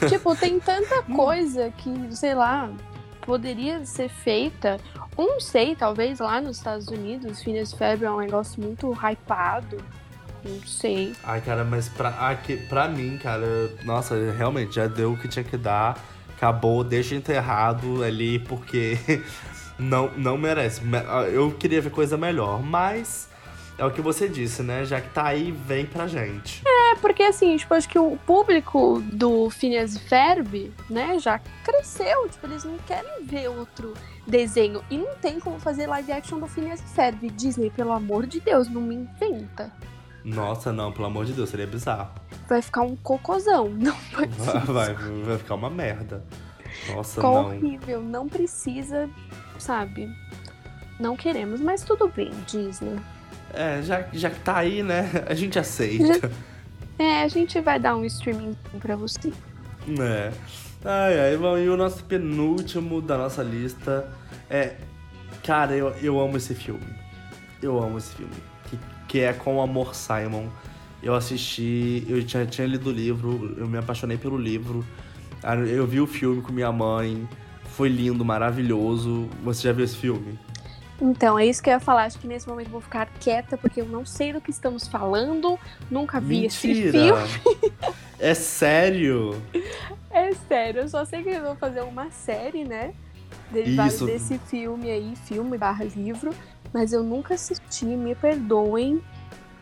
A: (laughs)
B: Tipo, tem tanta coisa que, sei lá, poderia ser feita. Não sei, talvez lá nos Estados Unidos, Phineas Febre é um negócio muito hypado. Não sei.
A: Ai, cara, mas pra, aqui, pra mim, cara, nossa, realmente já deu o que tinha que dar. Acabou, deixa enterrado ali, porque (laughs) não, não merece. Eu queria ver coisa melhor, mas é o que você disse, né? Já que tá aí, vem pra gente.
B: É, porque assim, tipo, acho que o público do Phineas e Ferb, né, já cresceu. Tipo, eles não querem ver outro desenho. E não tem como fazer live action do Phineas e Ferb. Disney, pelo amor de Deus, não me inventa.
A: Nossa, não, pelo amor de Deus, seria bizarro.
B: Vai ficar um cocôzão, (laughs) não
A: precisa. Vai, vai, vai ficar uma merda. Nossa,
B: Ficou
A: não.
B: horrível, não precisa, sabe? Não queremos, mas tudo bem, Disney.
A: É, já, já que tá aí, né? (laughs) A gente aceita. Já...
B: É, a gente vai dar um streaming pra você.
A: É. Ai, ai, bom, e o nosso penúltimo da nossa lista é. Cara, eu, eu amo esse filme. Eu amo esse filme que é Com o Amor Simon. Eu assisti, eu tinha, tinha lido o livro, eu me apaixonei pelo livro. Eu vi o filme com minha mãe. Foi lindo, maravilhoso. Você já viu esse filme?
B: Então, é isso que eu ia falar. Acho que nesse momento eu vou ficar quieta, porque eu não sei do que estamos falando. Nunca vi
A: Mentira.
B: esse filme.
A: É sério? (laughs)
B: É sério, eu só sei que eles vão fazer uma série, né? Derivado
A: Isso.
B: desse filme aí, filme barra livro. Mas eu nunca assisti, me perdoem.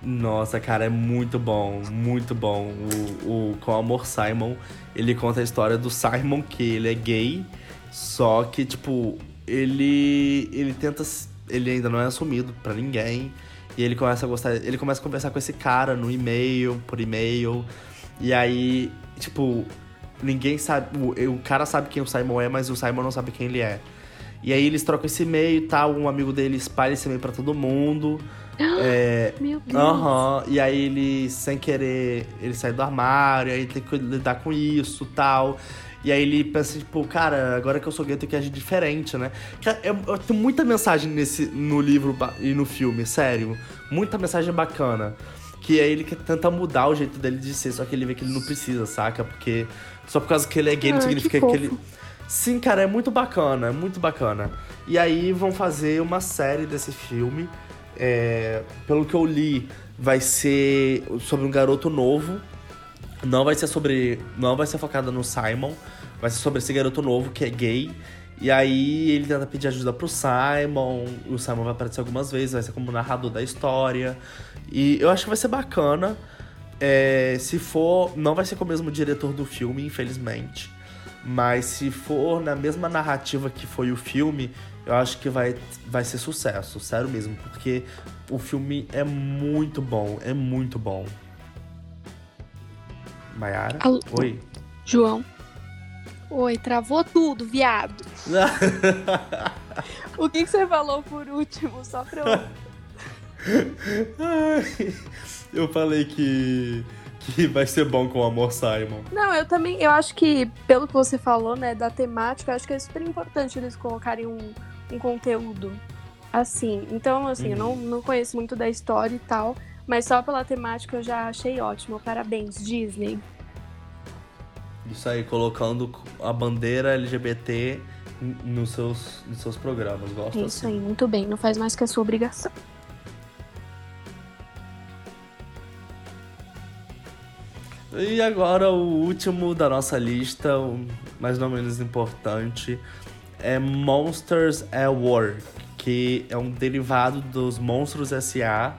A: Nossa, cara, é muito bom, muito bom. O, o Com Amor Simon, ele conta a história do Simon, que ele é gay, só que, tipo, ele ele tenta ele ainda não é assumido pra ninguém. E ele começa a gostar, ele começa a conversar com esse cara no e-mail, por e-mail. E aí, tipo, ninguém sabe, o, o cara sabe quem o Simon é, mas o Simon não sabe quem ele é. E aí eles trocam esse e-mail e tal, um amigo dele espalha esse e-mail pra todo mundo. (gasps) É,
B: Meu Deus.
A: Aham, e aí ele, sem querer, ele sai do armário, aí tem que lidar com isso tal. E aí ele pensa, tipo, cara, agora que eu sou gay, eu tenho que agir diferente, né? Eu, eu tenho muita mensagem nesse, no livro e no filme, sério. Muita mensagem bacana. Que aí ele quer tentar mudar o jeito dele de ser, só que ele vê que ele não precisa, saca? Porque só por causa que ele é gay não
B: Ah, que
A: significa que,
B: fofo.
A: ele. Sim, cara, é muito bacana, é muito bacana. E aí vão fazer uma série desse filme. É, pelo que eu li, vai ser sobre um garoto novo. Não vai ser sobre. Não vai ser focada no Simon. Vai ser sobre esse garoto novo que é gay. E aí ele tenta pedir ajuda pro Simon. O Simon vai aparecer algumas vezes, vai ser como narrador da história. E eu acho que vai ser bacana. É, se for. Não vai ser com o mesmo diretor do filme, infelizmente. Mas se for na mesma narrativa que foi o filme, eu acho que vai, vai ser sucesso, sério mesmo, porque o filme é muito bom, é muito bom. Maiara? Oi.
B: João. Oi, travou tudo, viado. (laughs) O que, que você falou por último? Só pra eu. (laughs)
A: Eu falei que, que (laughs) vai ser bom com o Amor Simon.
B: Não, eu também. Eu acho que, pelo que você falou, né, da temática, eu acho que é super importante eles colocarem um, um conteúdo assim. Então, assim, eu não, não conheço muito da história e tal, mas só pela temática eu já achei ótimo. Parabéns, Disney.
A: Isso aí, colocando a bandeira LGBT nos seus, nos seus programas. Gosto
B: É isso
A: assim.
B: aí, muito bem. Não faz mais que a sua obrigação.
A: E agora o último da nossa lista, mais não menos importante, é Monsters at Work, que é um derivado dos Monstros S.A.,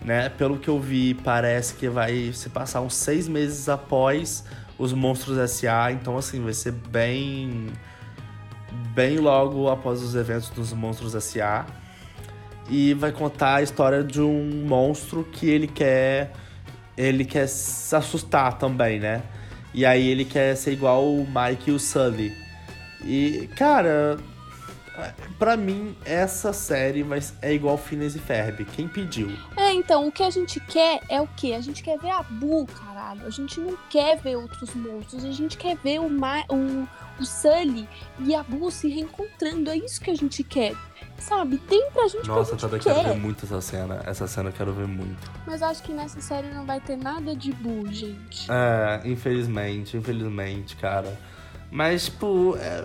A: né? Pelo que eu vi, parece que vai se passar uns seis meses após os Monstros S.A., então assim, vai ser bem... bem logo após os eventos dos Monstros S.A., e vai contar a história de um monstro que ele quer ele quer se assustar também, né? E aí ele quer ser igual o Mike e o Sully. E, cara, pra mim, essa série vai, é igual Phineas e Ferb. Quem pediu?
B: É, então, o que a gente quer é o quê? A gente quer ver a Boo, caralho. A gente não quer ver outros monstros. A gente quer ver o, Ma o, o Sully e a Boo se reencontrando. É isso que a gente quer. Sabe? Tem pra gente
A: Nossa,
B: que a
A: Tata, eu
B: gente
A: quero
B: quer.
A: ver muito essa cena. Essa cena eu quero ver muito.
B: Mas acho que nessa série não vai ter nada de Boo, gente.
A: É, infelizmente, infelizmente, cara. Mas, tipo, é,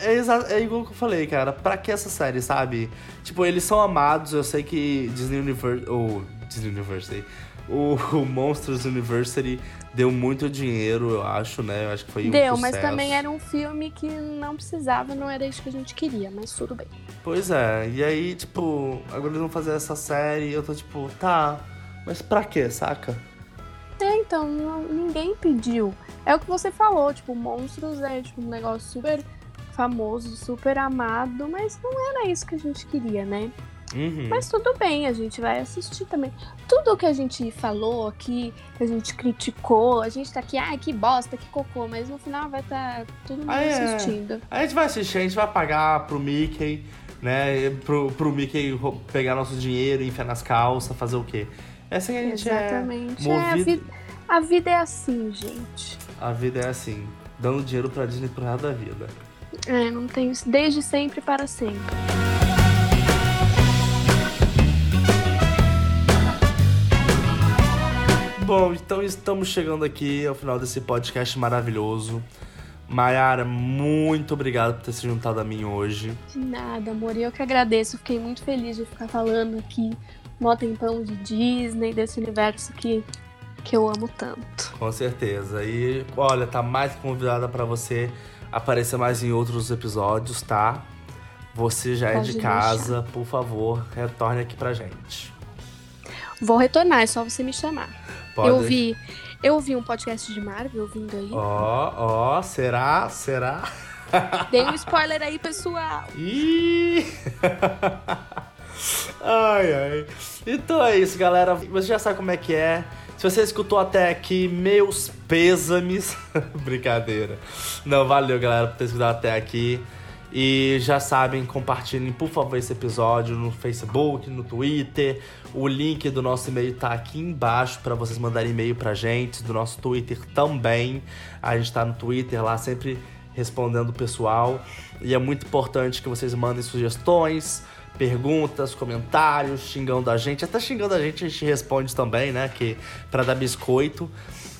A: é, é igual que eu falei, cara. Pra que essa série, sabe? Tipo, eles são amados. Eu sei que Disney University. Ou Disney University. O, (laughs) o Monsters University deu muito dinheiro, eu acho, né? Eu acho que foi um
B: Deu, mas
A: sucesso.
B: também era um filme que não precisava, não era isso que a gente queria, mas tudo bem.
A: Pois é, e aí, tipo, agora eles vão fazer essa série e eu tô tipo, tá, mas pra quê, saca?
B: É, então, não- ninguém pediu. É o que você falou, tipo, Monstros é tipo, um negócio super famoso, super amado, mas não era isso que a gente queria, né?
A: Uhum.
B: Mas tudo bem, a gente vai assistir também. Tudo que a gente falou aqui, que a gente criticou, a gente tá aqui, ah, que bosta, que cocô, mas no final vai estar todo mundo
A: é.
B: assistindo.
A: A gente vai assistir, a gente vai pagar pro Mickey, né? Pro, pro Mickey pegar nosso dinheiro, enfiar nas calças, fazer o quê? É assim que a gente
B: Exatamente.
A: é
B: É, a,
A: movido.
B: vida, a vida é assim, gente.
A: A vida é assim, dando dinheiro pra Disney pro resto da vida.
B: É, não tem isso desde sempre para sempre.
A: Bom, então estamos chegando aqui ao final desse podcast maravilhoso. Mayara, muito obrigado por ter se juntado a mim hoje.
B: De nada, amor. Eu que agradeço. Fiquei muito feliz de ficar falando aqui mó tempão de Disney, desse universo que, que eu amo tanto.
A: Com certeza. E olha, tá mais convidada para você aparecer mais em outros episódios, tá? Você já Pode é de casa, por favor, retorne aqui pra gente.
B: Vou retornar, é só você me chamar. Pode. Eu vi, eu ouvi um podcast de Marvel vindo aí.
A: Ó, oh, ó, oh, será? Será? (laughs)
B: Dei um spoiler aí, pessoal.
A: Ih! (laughs) ai, ai. Então é isso, galera. Você já sabe como é que é. Se você escutou até aqui, meus pêsames. (laughs) Brincadeira. Não, valeu, galera, por ter escutado até aqui. E já sabem, compartilhem por favor esse episódio no Facebook, no Twitter. O link do nosso e-mail tá aqui embaixo para vocês mandarem e-mail pra gente, do nosso Twitter também. A gente tá no Twitter lá sempre respondendo o pessoal. E é muito importante que vocês mandem sugestões, perguntas, comentários, xingando a gente. Até xingando a gente a gente responde também, né? Que para dar biscoito.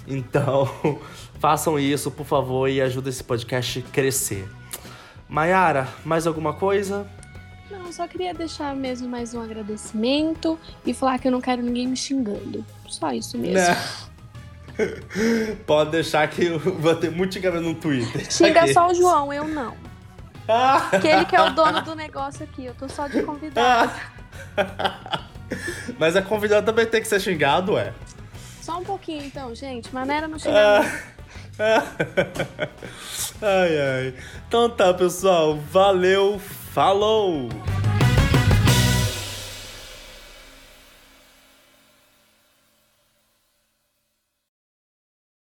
A: Então, (laughs) façam isso, por favor, e ajudem esse podcast a crescer. Mayara, mais alguma coisa?
B: Não, só queria deixar mesmo mais um agradecimento e falar que eu não quero ninguém me xingando. Só isso mesmo. Né? (laughs)
A: Pode deixar que eu vou ter muito xingamento no Twitter.
B: Xinga aqui. só o João, eu não. Aquele que é o dono do negócio aqui, eu tô só de convidado.
A: Mas a convidada também tem que ser xingado, ué.
B: Só um pouquinho então, gente. Maneira no xingamento. (laughs)
A: ai, ai. Então tá, pessoal. Valeu. Falou!